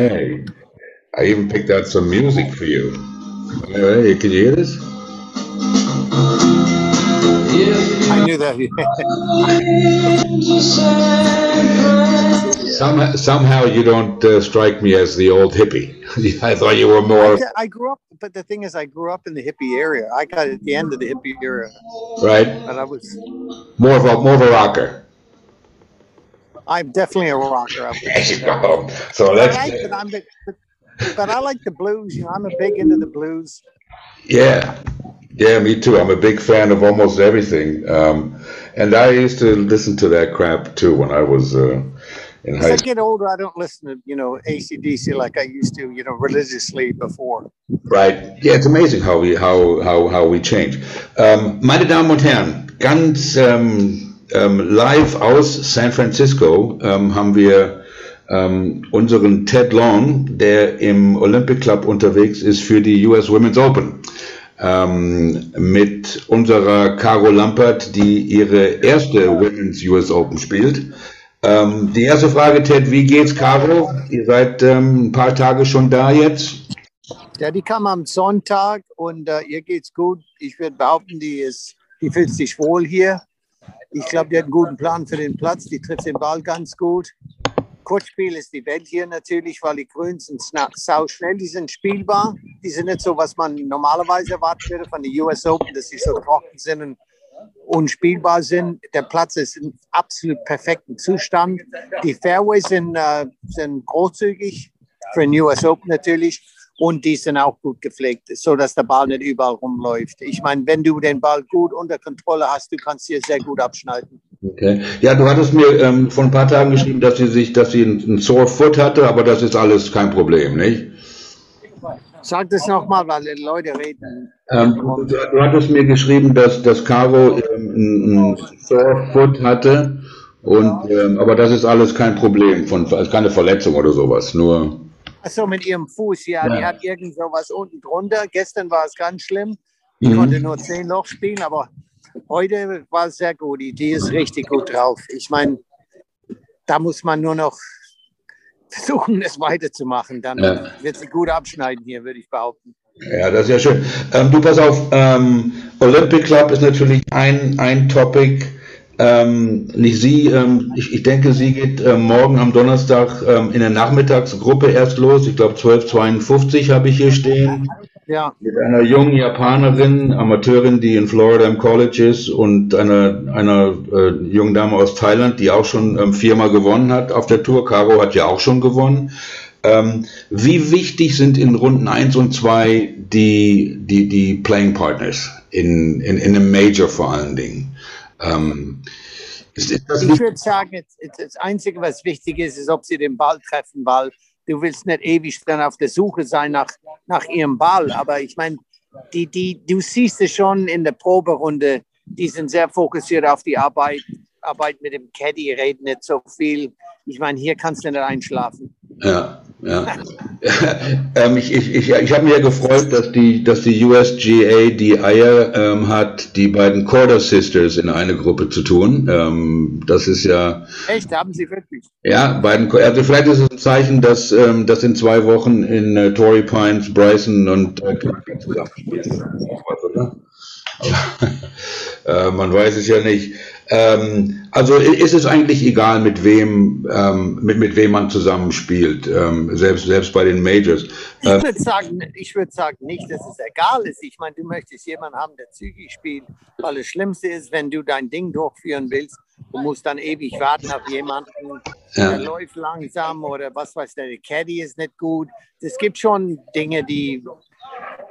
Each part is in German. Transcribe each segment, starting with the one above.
Okay. I even picked out some music for you. Hey, can you hear this? I knew that. Somehow, somehow you don't uh, strike me as the old hippie. I thought you were more I grew up, but the thing is, I grew up in the hippie area. I got at the end of the hippie era, right, but I was, more of a more of a rocker. I'm definitely a rocker. I would There say you go. So But I let's like, but I'm, the, but, I like the blues. You know, I'm a big into the blues. Yeah, yeah, me too. I'm a big fan of almost everything, um, and I used to listen to that crap too when I was uh, in As high I get older, I don't listen to you know ACDC like I used to, you know, religiously before. Right? Yeah, it's amazing how we how how how we change. Ähm, meine Damen und Herren, ganz ähm, ähm, live aus San Francisco ähm, haben wir ähm, unseren Ted Long, der im Olympic Club unterwegs ist für die US Women's Open. Ähm, mit unserer Caro Lampert, die ihre erste Women's US Open spielt. Ähm, die erste Frage, Ted, wie geht's, Caro? Ihr seid ähm, ein paar Tage schon da jetzt. Ja, die kam am Sonntag und äh, ihr geht's gut. Ich würde behaupten, die ist, die fühlt sich wohl hier. Ich glaube, die hat einen guten Plan für den Platz. Die trifft den Ball ganz gut. Kurzspiel ist die Welt hier natürlich, weil die Grüns sind sau schnell, die sind spielbar. Die sind nicht so, was man normalerweise erwarten würde von den US Open, dass sie so trocken sind und unspielbar sind. Der Platz ist in absolut perfektem Zustand. Die Fairways sind, äh, sind großzügig für den US Open natürlich und die sind auch gut gepflegt, so dass der Ball nicht überall rumläuft. Ich meine, wenn du den Ball gut unter Kontrolle hast, du kannst hier sehr gut abschneiden. Okay. Ja, du hattest mir ähm, vor ein paar Tagen geschrieben, dass sie sich, dass sie einen, Sore Foot hatte, aber das ist alles kein Problem, nicht? Sag das nochmal, weil die Leute reden. Ähm, du, du hattest mir geschrieben, dass, dass Caro ähm, einen, Sore Foot hatte, und, ähm, aber das ist alles kein Problem, von, keine Verletzung oder sowas, nur. Achso, mit ihrem Fuß, ja, die Ja. hat irgend so was unten drunter. Gestern war es ganz schlimm. Die Mhm. konnte nur zehn Loch spielen, aber heute war es sehr gut. Die, die ist richtig gut drauf. Ich meine, da muss man nur noch versuchen, es weiterzumachen. Dann Ja. wird sie gut abschneiden hier, würde ich behaupten. Ja, das ist ja schön. Ähm, du pass auf, ähm, Olympic Club ist natürlich ein, ein Topic. Ähm, nicht sie, ähm, ich, ich denke, sie geht ähm, morgen am Donnerstag ähm, in der Nachmittagsgruppe erst los. Ich glaube 12.52 habe ich hier stehen. Ja, Mit einer jungen Japanerin, Amateurin, die in Florida im College ist und einer, einer äh, jungen Dame aus Thailand, die auch schon ähm, viermal gewonnen hat auf der Tour. Caro hat ja auch schon gewonnen. Ähm, wie wichtig sind in Runden 1 und 2 die, die, die Playing Partners in, in, in einem Major vor allen Dingen? Ähm, ist, ist ich würde sagen, jetzt- jetzt das Einzige, was wichtig ist, ist, ob sie den Ball treffen, weil du willst nicht ewig dann auf der Suche sein nach, nach ihrem Ball. Aber ich meine, die, die, du siehst es schon in der Proberunde, die sind sehr fokussiert auf die Arbeit, Arbeit mit dem Caddy, reden nicht so viel. Ich meine, hier kannst du nicht einschlafen. Ja, ja. ähm, ich ich, ich, ich habe mich ja gefreut, dass die, dass die USGA die Eier ähm, hat, die beiden Corder Sisters in eine Gruppe zu tun. Ähm, das ist ja, Echt, haben sie wirklich. ja, beiden, also vielleicht ist es ein Zeichen, dass, ähm, dass in zwei Wochen in äh, Torrey Pines, Bryson und äh, Clark zusammenspielen. Was, oder? äh, man weiß es ja nicht. Ähm, also ist es eigentlich egal, mit wem, ähm, mit, mit wem man zusammenspielt, ähm, selbst, selbst bei den Majors. Ich Ähm, würde sagen, ich würde sagen nicht, dass es egal ist. Ich meine, du möchtest jemanden haben, der zügig spielt, weil das Schlimmste ist, wenn du dein Ding durchführen willst, du musst dann ewig warten auf jemanden, Ja. der läuft langsam oder was weiß der, der Caddy ist nicht gut. Es gibt schon Dinge, die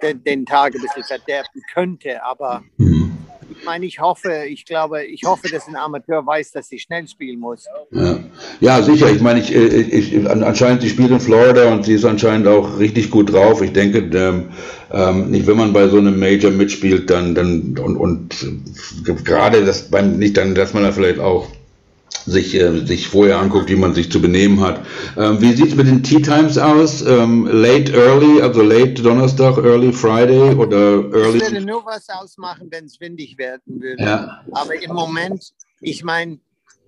den, den Tag ein bisschen verderben könnte, aber ich meine, ich hoffe, ich glaube, ich hoffe, dass ein Amateur weiß, dass sie schnell spielen muss. Ja. ja, sicher. Ich meine, ich, ich, ich, an- anscheinend, sie spielt in Florida und sie ist anscheinend auch richtig gut drauf. Ich denke, ähm, ähm, nicht, wenn man bei so einem Major mitspielt, dann, dann und, und äh, gerade das beim nicht, dann, dass man da vielleicht auch sich, äh, sich vorher anguckt, wie man sich zu benehmen hat. Ähm, wie sieht es mit den Tea Times aus? Ähm, late early, also late Donnerstag, early Friday oder early? würde nur was ausmachen, wenn es windig werden würde. Ja, Aber im Moment, ich meine,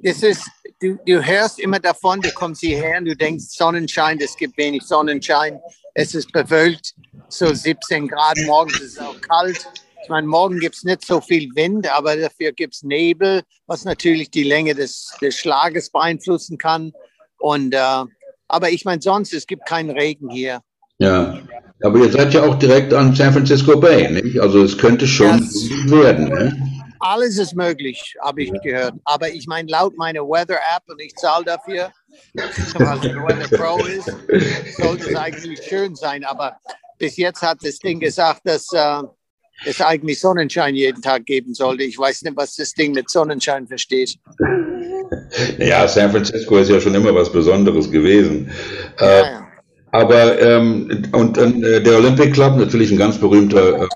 das ist du, du hörst immer davon, du kommst hierher und du denkst Sonnenschein, es gibt wenig Sonnenschein, es ist bewölkt, so 17 Grad, morgens ist es auch kalt. Ich meine, morgen gibt es nicht so viel Wind, aber dafür gibt es Nebel, was natürlich die Länge des, des Schlages beeinflussen kann. Und, äh, aber ich meine, sonst, es gibt keinen Regen hier. Ja, aber ihr seid ja auch direkt an San Francisco Bay, nicht? Also es könnte schon ja, werden. Ne? Alles ist möglich, habe ich gehört. Aber ich meine, laut meiner Weather-App, und ich zahle dafür, weil es Weather Pro ist, sollte es eigentlich schön sein. Aber bis jetzt hat das Ding gesagt, dass äh, es eigentlich Sonnenschein jeden Tag geben sollte. Ich weiß nicht, was das Ding mit Sonnenschein versteht. Ja, San Francisco ist ja schon immer was Besonderes gewesen. Ja, äh, ja. Aber ähm, und äh, der Olympic Club natürlich ein ganz berühmter äh,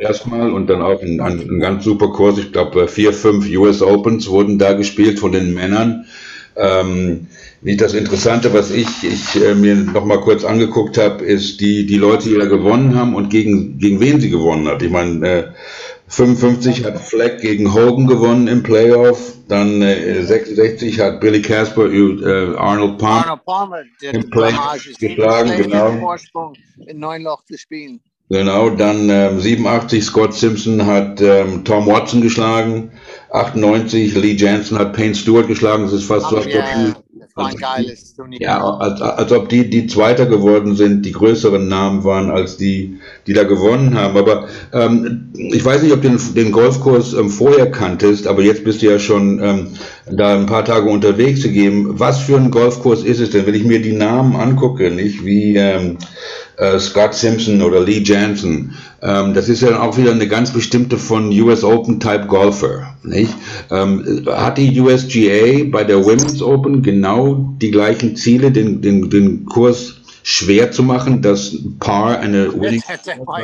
erstmal und dann auch ein, ein, ein ganz super Kurs. Ich glaube vier, fünf US Opens wurden da gespielt von den Männern. Ähm, wie das Interessante, was ich, ich äh, mir noch mal kurz angeguckt habe, ist die die Leute, die da gewonnen haben und gegen gegen wen sie gewonnen hat. Ich meine, äh, 55 hat Fleck gegen Hogan gewonnen im Playoff. Dann äh, 66 hat Billy Casper äh, Arnold Palmer, Arnold Palmer im Playoff geschlagen. Genau. Vorsprung in neun Loch zu spielen. Genau, dann ähm, 87 Scott Simpson hat ähm, Tom Watson geschlagen. 98 Lee Jansen hat Payne Stewart geschlagen. Das ist fast so, als yeah. War ein geiles Turnier. Ja, als, als ob die, die Zweiter geworden sind, die größeren Namen waren als die, die da gewonnen haben. Aber ähm, ich weiß nicht, ob du den, den Golfkurs ähm, vorher kanntest, aber jetzt bist du ja schon ähm, da ein paar Tage unterwegs zu geben. Was für ein Golfkurs ist es denn? Wenn ich mir die Namen angucke, nicht wie ähm, äh, Scott Simpson oder Lee Jansen, ähm, das ist ja auch wieder eine ganz bestimmte von US Open Type Golfer, nicht? Ähm, hat die USGA bei der Women's Open genau die gleichen Ziele, den, den, den Kurs schwer zu machen, dass Paar eine Winning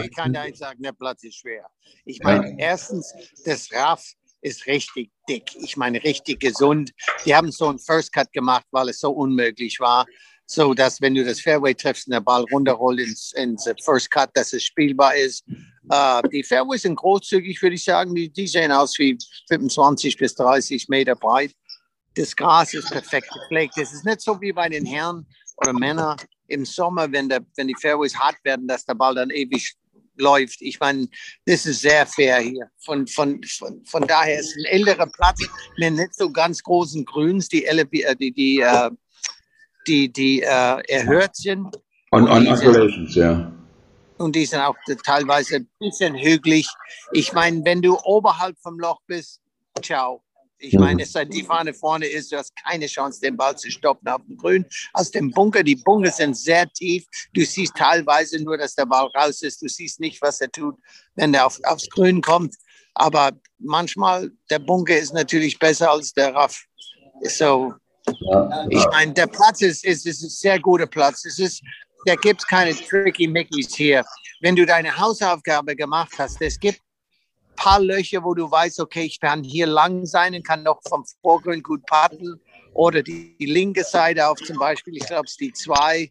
Ich kann da sagen, der Platz ist schwer. Ich meine, ja. erstens, das Raff ist richtig dick. Ich meine, richtig gesund. Die haben so einen First Cut gemacht, weil es so unmöglich war so dass wenn du das Fairway triffst und der Ball runterrollt ins, ins First Cut, dass es spielbar ist. Uh, die Fairways sind großzügig, würde ich sagen. Die, die sehen aus wie 25 bis 30 Meter breit. Das Gras ist perfekt gepflegt. Es ist nicht so wie bei den Herren oder Männern im Sommer, wenn, der, wenn die Fairways hart werden, dass der Ball dann ewig läuft. Ich meine, das ist sehr fair hier. Von, von, von, von daher ist ein älterer Platz mit nicht so ganz großen Grüns. Die, die, die, die uh, die, die äh, erhöht sind. On, on operations, ja. Und die sind auch teilweise ein bisschen hügelig. Ich meine, wenn du oberhalb vom Loch bist, ciao. Ich mhm. meine, seit die Fahne vorne ist, du hast keine Chance, den Ball zu stoppen auf dem Grün. Aus dem Bunker, die Bunker sind sehr tief. Du siehst teilweise nur, dass der Ball raus ist. Du siehst nicht, was er tut, wenn er auf, aufs Grün kommt. Aber manchmal, der Bunker ist natürlich besser als der Raff. So, ich meine, der Platz ist, ist, ist ein sehr guter Platz. Es ist, da gibt es keine tricky Mickeys hier. Wenn du deine Hausaufgabe gemacht hast, es gibt ein paar Löcher, wo du weißt, okay, ich kann hier lang sein und kann noch vom Vorgrund gut paddeln. Oder die, die linke Seite auf zum Beispiel, ich glaube, es ist die zwei,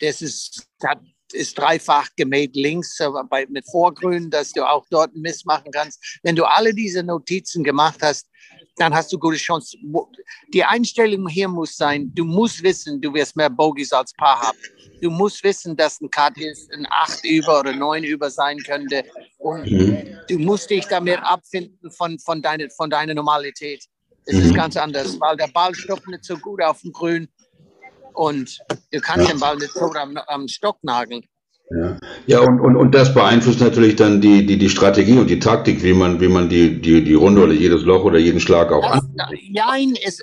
das ist, das ist dreifach gemäht links bei, mit Vorgrün, dass du auch dort einen Mist machen kannst. Wenn du alle diese Notizen gemacht hast, dann hast du gute Chance. Die Einstellung hier muss sein, du musst wissen, du wirst mehr Bogies als Paar haben. Du musst wissen, dass ein Cut ist, ein 8 über oder 9 über sein könnte. Und mhm. du musst dich damit abfinden von, von, deine, von deiner Normalität. Es mhm. ist ganz anders, weil der Ball stoppt nicht so gut auf dem Grün und du kannst ja. den Ball nicht so am, am Stock nageln. Ja, ja und, und, und das beeinflusst natürlich dann die, die, die Strategie und die Taktik, wie man, wie man die, die, die Runde oder jedes Loch oder jeden Schlag auch an. Nein, es,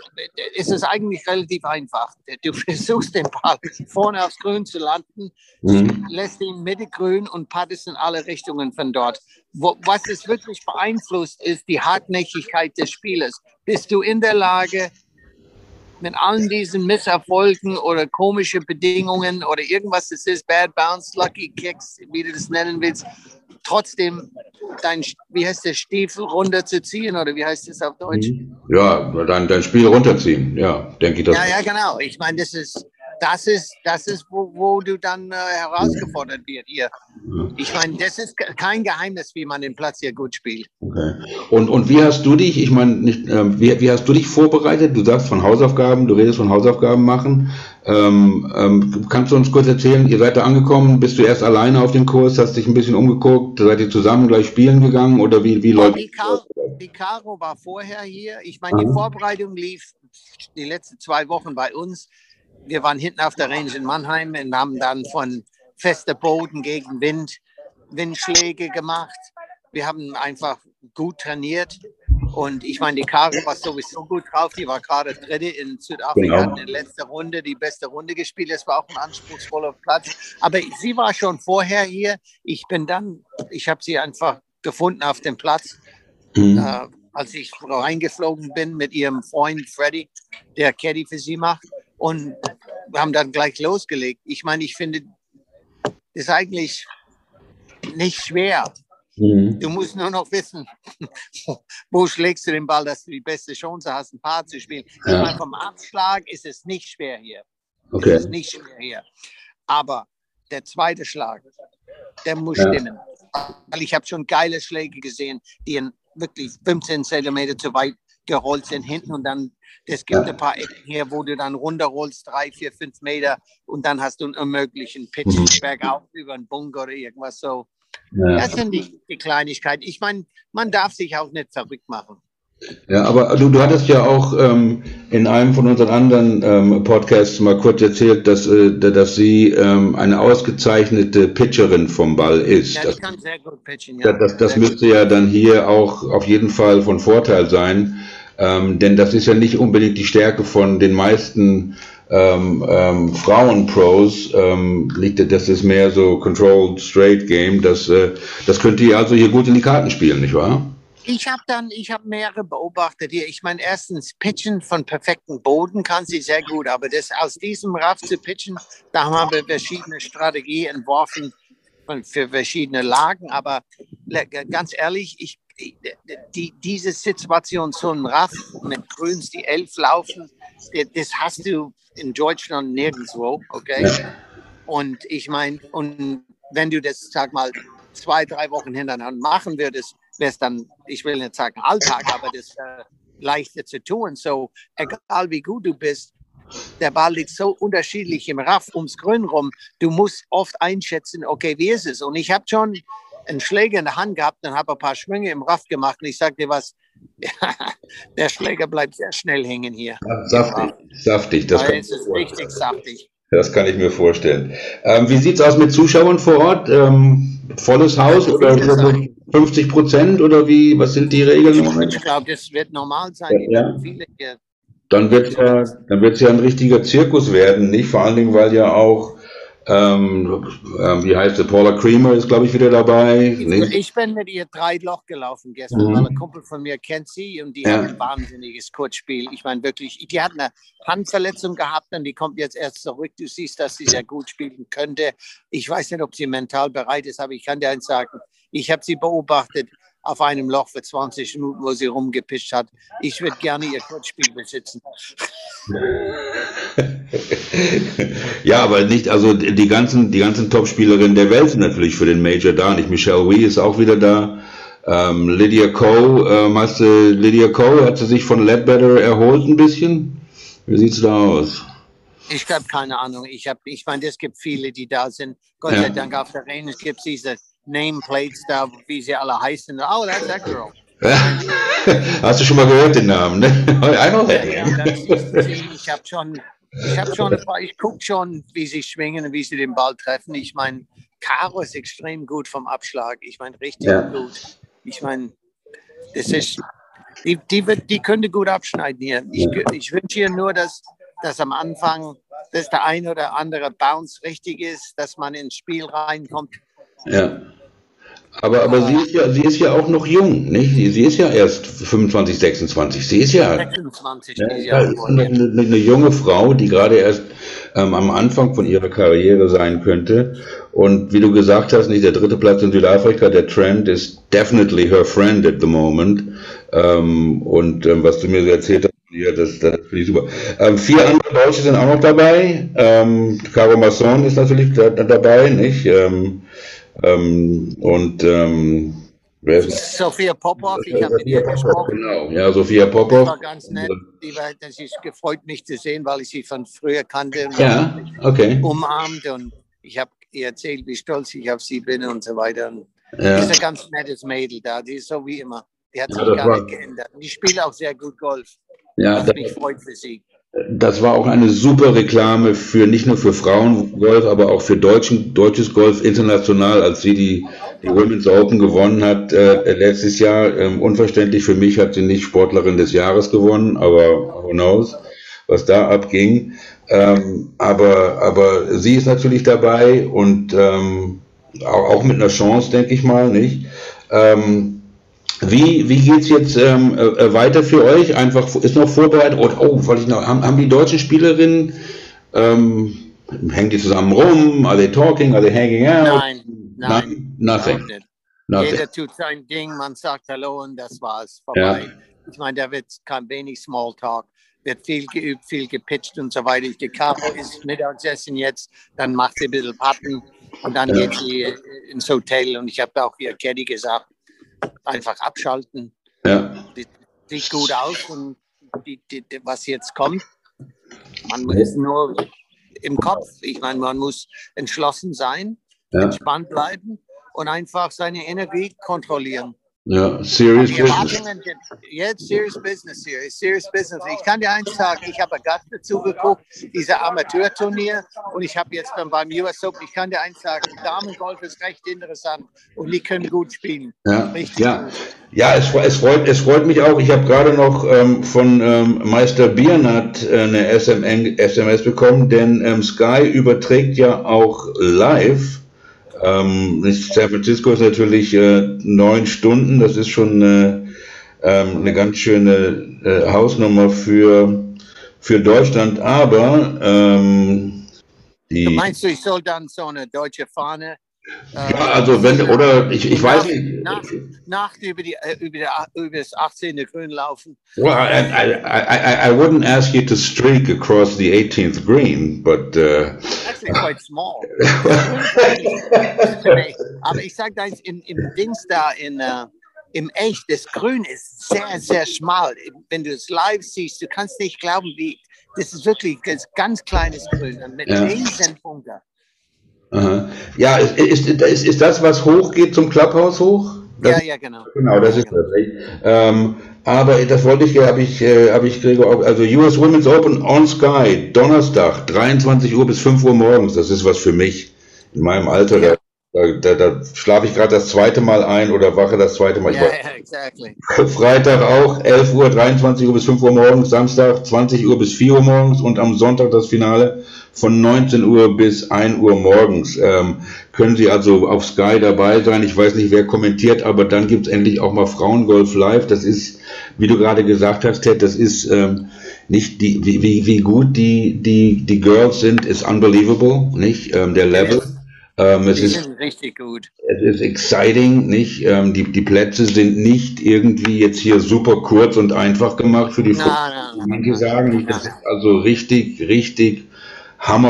es ist eigentlich relativ einfach. Du versuchst den Ball vorne aufs Grün zu landen, mhm. lässt ihn Mitte grün und paddest in alle Richtungen von dort. Was es wirklich beeinflusst, ist die Hartnäckigkeit des Spielers. Bist du in der Lage, mit allen diesen Misserfolgen oder komische Bedingungen oder irgendwas, das ist Bad Bounce, Lucky Kicks, wie du das nennen willst, trotzdem dein, wie heißt der, Stiefel runterzuziehen oder wie heißt das auf Deutsch? Mhm. Ja, dein, dein Spiel runterziehen, ja, denke ich das. Ja, ja, genau. Ich meine, das ist, das ist, das ist wo, wo du dann äh, herausgefordert wird hier. Ich meine, das ist kein Geheimnis, wie man den Platz hier gut spielt. Okay. Und, und wie hast du dich, ich meine, nicht, äh, wie, wie hast du dich vorbereitet? Du sagst von Hausaufgaben, du redest von Hausaufgaben machen. Ähm, ähm, kannst du uns kurz erzählen, ihr seid da angekommen, bist du erst alleine auf dem Kurs, hast dich ein bisschen umgeguckt, seid ihr zusammen gleich spielen gegangen oder wie, wie läuft die, Car die Caro war vorher hier. Ich meine, die Vorbereitung lief die letzten zwei Wochen bei uns wir waren hinten auf der Range in Mannheim und haben dann von fester Boden gegen Wind Windschläge gemacht. Wir haben einfach gut trainiert. Und ich meine, die Caro war sowieso gut drauf. Die war gerade dritte in Südafrika, genau. in der letzten Runde, die beste Runde gespielt. Es war auch ein anspruchsvoller Platz. Aber sie war schon vorher hier. Ich bin dann, ich habe sie einfach gefunden auf dem Platz. Mhm. Äh, als ich reingeflogen bin mit ihrem Freund Freddy, der Caddy für sie macht und haben dann gleich losgelegt. Ich meine, ich finde, das ist eigentlich nicht schwer. Mhm. Du musst nur noch wissen, wo schlägst du den Ball, dass du die beste Chance hast, ein Paar zu spielen. Ja. Ich meine, vom Abschlag ist es nicht schwer hier. Okay. Es ist nicht schwer hier. Aber der zweite Schlag, der muss ja. stimmen. Weil ich habe schon geile Schläge gesehen, die wirklich 15 Zentimeter zu weit gerollt sind hinten und dann, es gibt ein paar Ecken hier, wo du dann runterrollst, drei, vier, fünf Meter und dann hast du einen unmöglichen Pitch mhm. bergauf über einen Bunker oder irgendwas so. Ja. Das sind die, die Kleinigkeiten. Ich meine, man darf sich auch nicht verrückt machen. Ja, aber du, du hattest ja auch ähm, in einem von unseren anderen ähm, Podcasts mal kurz erzählt, dass, äh, dass sie ähm, eine ausgezeichnete Pitcherin vom Ball ist. Ja, das, kann sehr gut pitchen, ja. Das, das, das müsste ja dann hier auch auf jeden Fall von Vorteil sein. Ähm, denn das ist ja nicht unbedingt die Stärke von den meisten ähm, ähm, Frauen-Pros. Ähm, liegt, das ist mehr so Controlled Straight Game. Das, äh, das könnte ihr also hier gut in die Karten spielen, nicht wahr? Ich habe dann, ich habe mehrere beobachtet hier. Ich meine, erstens, Pitchen von perfektem Boden kann sie sehr gut, aber das aus diesem Raff zu pitchen, da haben wir verschiedene Strategien entworfen für verschiedene Lagen. Aber ganz ehrlich, ich die, diese Situation, so ein Raff mit Grüns, die elf laufen, das hast du in Deutschland nirgendwo, okay? Und ich meine, und wenn du das, sag mal, zwei, drei Wochen hintereinander machen würdest, wäre es dann, ich will nicht sagen Alltag, aber das äh, leichter zu tun. So, egal wie gut du bist, der Ball liegt so unterschiedlich im Raff ums Grün rum. Du musst oft einschätzen, okay, wie ist es? Und ich habe schon einen Schläger in der Hand gehabt und habe ein paar Schwünge im Raff gemacht. Und ich dir was, der Schläger bleibt sehr schnell hängen hier. Saftig, saftig. Das ist richtig saftig. Das kann ich mir vorstellen. Ähm, wie sieht es aus mit Zuschauern vor Ort? Ähm, volles Haus oder 50 Prozent oder wie? Was sind die Regeln? Ich glaube, das wird normal sein. Ja. Dann wird ja, dann wird es ja ein richtiger Zirkus werden, nicht? Vor allen Dingen, weil ja auch ähm, ähm, wie heißt sie? Paula Creamer ist, glaube ich, wieder dabei. Ich, ich bin mit ihr drei Loch gelaufen gestern, mhm. ein Kumpel von mir kennt sie und die ja. hat ein wahnsinniges Kurzspiel. Ich meine wirklich, die hat eine Handverletzung gehabt und die kommt jetzt erst zurück. Du siehst, dass sie sehr gut spielen könnte. Ich weiß nicht, ob sie mental bereit ist, aber ich kann dir eins sagen, ich habe sie beobachtet auf einem Loch für 20 Minuten, wo sie rumgepischt hat. Ich würde gerne ihr Kurzspiel besitzen. ja, aber nicht, also die ganzen, die ganzen Top-Spielerinnen der Welt sind natürlich für den Major da. Nicht Michelle Wee ist auch wieder da. Ähm, Lydia Coe, ähm, hast du, Lydia Coe, hat sie sich von Ledbetter erholt ein bisschen? Wie sieht's da aus? Ich habe keine Ahnung. Ich ich meine, es gibt viele, die da sind. Gott ja. sei Dank auf der. Es gibt diese Nameplates da, wie sie alle heißen. Oh, that's that girl. Hast du schon mal gehört den Namen? Ne? I know that ja, ich habe schon, ich habe schon, ich gucke schon, wie sie schwingen und wie sie den Ball treffen. Ich meine, Caro ist extrem gut vom Abschlag. Ich meine, richtig ja. gut. Ich meine, das ist, die, die, wird, die könnte gut abschneiden hier. Ich, ich wünsche ihr nur, dass, dass am Anfang, dass der ein oder andere Bounce richtig ist, dass man ins Spiel reinkommt. Ja. Aber, aber sie, ist ja, sie ist ja auch noch jung, nicht? Sie ist ja erst 25, 26. Sie ist ja, 26, ja, ja ist eine, eine, eine, junge Frau, die gerade erst ähm, am Anfang von ihrer Karriere sein könnte. Und wie du gesagt hast, nicht der dritte Platz in Südafrika, der Trend ist definitely her friend at the moment. Ähm, und ähm, was du mir erzählt hast, Ja, das, das finde ich super. Ähm, vier andere Deutsche sind auch noch dabei. Ähm, Caro Masson ist natürlich da, da dabei, nicht? Ähm, ähm, und ähm, wer ist Sophia Popov, ich habe mit ihr gesprochen. Genau, ja, Sophia Das Popov. war ganz nett. Die war, das ist gefreut, mich zu sehen, weil ich sie von früher kannte. und Ja, okay. Umarmt und ich habe ihr erzählt, wie stolz ich auf sie bin und so weiter. Und Die Ja, ist ein ganz nettes Mädel da, die ist so wie immer. Die hat Ja, sich das gar war- nicht geändert. Und Die spielt auch sehr gut Golf, ja was mich freut für sie. Das war auch eine super Reklame für nicht nur für Frauengolf, aber auch für deutschen, deutsches Golf international, als sie die, die Women's Open gewonnen hat äh, letztes Jahr. Ähm, unverständlich für mich hat sie nicht Sportlerin des Jahres gewonnen, aber who knows, was da abging. Ähm, aber, aber sie ist natürlich dabei und ähm, auch, mit einer Chance, denke ich mal, nicht? Ähm, wie, wie geht's jetzt ähm, äh, weiter für euch? Einfach ist noch vorbereitet. Oh, oh wollte ich noch, haben, haben die deutschen Spielerinnen, ähm, hängen die zusammen rum? Are they talking? Are they hanging out? Nein, nein, nothing. überhaupt nicht. nothing. Jeder tut sein Ding, man sagt Hallo und das war's, vorbei. Ich meine, da wird kein wenig Smalltalk, wird viel geübt, viel gepitcht und so weiter. Die Caro ist Mittagessen jetzt, dann macht sie ein bisschen Patten und dann Ja. geht sie äh, ins Hotel und ich habe auch ihr Caddy gesagt, einfach abschalten, Ja, sieht gut aus und die, die, die, was jetzt kommt, man muss nur im Kopf, ich meine, man muss entschlossen sein, ja, entspannt bleiben und einfach seine Energie kontrollieren. Ja. Serious business. Jetzt serious business hier, serious business. Ich kann dir eins sagen, ich habe Gast dazu geguckt, diese Amateurturnier und ich habe jetzt dann beim US Open, ich kann dir eins sagen, Damengolf ist recht interessant und die können gut spielen. Ja, Richtig ja. Ja, es, es, freut, es freut mich auch. Ich habe gerade noch ähm, von ähm, Meister Biernat äh, eine SMN, SMS bekommen, denn ähm, Sky überträgt ja auch live. Ähm, San Francisco ist natürlich äh, neun Stunden. Das ist schon äh, ähm, eine ganz schöne äh, Hausnummer für, für Deutschland. Aber ähm, die. Meinst du, ich soll dann so eine deutsche Fahne Ja, also wenn, oder ich, ich weiß nicht. nach, nach über, die, äh, über, die, über das 18. Grün laufen? Well, I, I, I, I, wouldn't ask you to streak across the 18th green, but uh, Actually quite small. Aber ich sage eins, in, im Dings da, in, äh, im Echt, das Grün ist sehr, sehr schmal. Wenn du es live siehst, du kannst nicht glauben, wie, das ist wirklich ein ganz kleines Grün mit Ja. Riesenpunkten. Aha. ja, ist, ist, ist, ist das, was hochgeht zum Clubhouse hoch? Das, Ja, ja, genau. Genau, das ist das. Nicht? Ähm, aber das wollte ich, habe ich, äh, habe ich Gregor also US Women's Open on Sky, Donnerstag, 23 Uhr bis 5 Uhr morgens. Das ist was für mich in meinem Alter. Da, da, da, da schlafe ich gerade das zweite Mal ein oder wache das zweite Mal. Ja, ja, exactly. Freitag auch 11 Uhr, 23 Uhr bis 5 Uhr morgens, Samstag 20 Uhr bis 4 Uhr morgens und am Sonntag das Finale von 19 Uhr bis 1 Uhr morgens. Ähm, können Sie also auf Sky dabei sein. Ich weiß nicht, wer kommentiert, aber dann gibt's endlich auch mal Frauengolf live. Das ist, wie du gerade gesagt hast, Ted, das ist ähm, nicht die, wie, wie, wie gut die, die, die Girls sind, ist unbelievable, nicht? Ähm, der Level. Ähm, es ist sind richtig gut. es ist exciting, nicht? Ähm, die, die Plätze sind nicht irgendwie jetzt hier super kurz und einfach gemacht für die Frauen. nein, nein. Manche sagen, das ist also richtig, richtig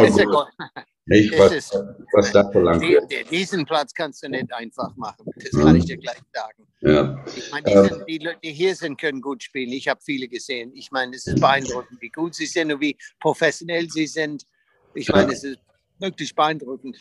ist gut. nicht? Was, ist- was da verlangt wird. die, diesen Platz kannst du nicht einfach machen. Das kann ich dir gleich sagen. Ja. Ich meine, die, Ähm. sind, die Leute, die hier sind, können gut spielen. Ich habe viele gesehen. Ich meine, es ist beeindruckend, wie gut sie sind und wie professionell sie sind. Ich meine, es ist wirklich beeindruckend.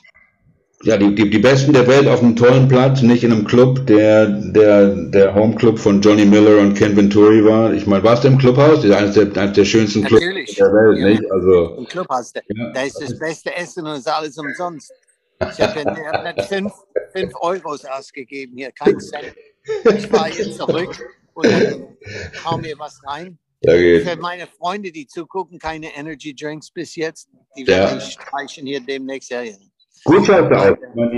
Ja, die, die, die Besten der Welt auf einem tollen Platz, nicht in einem Club, der der, der Homeclub von Johnny Miller und Ken Venturi war. Ich meine, warst du im Clubhaus? Das ist eines der, eines der schönsten Clubs der Welt, Ja. nicht? Also, Im Clubhaus, da, Ja. da ist das beste Essen und es ist alles umsonst. Ich habe hab nicht fünf, fünf Euros ausgegeben hier, kein Cent. Ich fahre jetzt zurück und dann hau mir was rein. geht. Für meine Freunde, die zugucken, keine Energy Drinks bis jetzt. Die Ja. werden ich streichen hier demnächst. Ja, ja. Gut schaust du aus.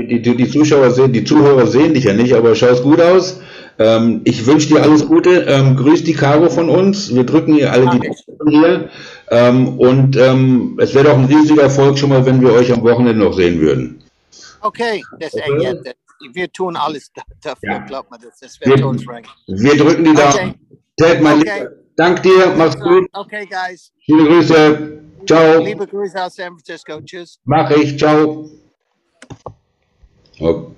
Die, die, die Zuschauer sehen, die Zuhörer sehen dich ja nicht, aber schaust gut aus. Ähm, ich wünsche dir alles Gute. Ähm, grüß die Caro von uns. Wir drücken ihr alle die. Daumen hier. Ähm, und ähm, es wäre doch ein riesiger Erfolg schon mal, wenn wir euch am Wochenende noch sehen würden. Okay, das, äh, das, wir tun alles da- dafür, Ja. glaubt man das. Das wäre toll, Frank. Wir drücken die Daumen. Okay, Ted, mein Okay. Lieber, Dank dir, mach's gut. Okay, guys. Viele Grüße. Ciao. Liebe Grüße aus San Francisco. Tschüss. Mach ich. Ciao. Oh.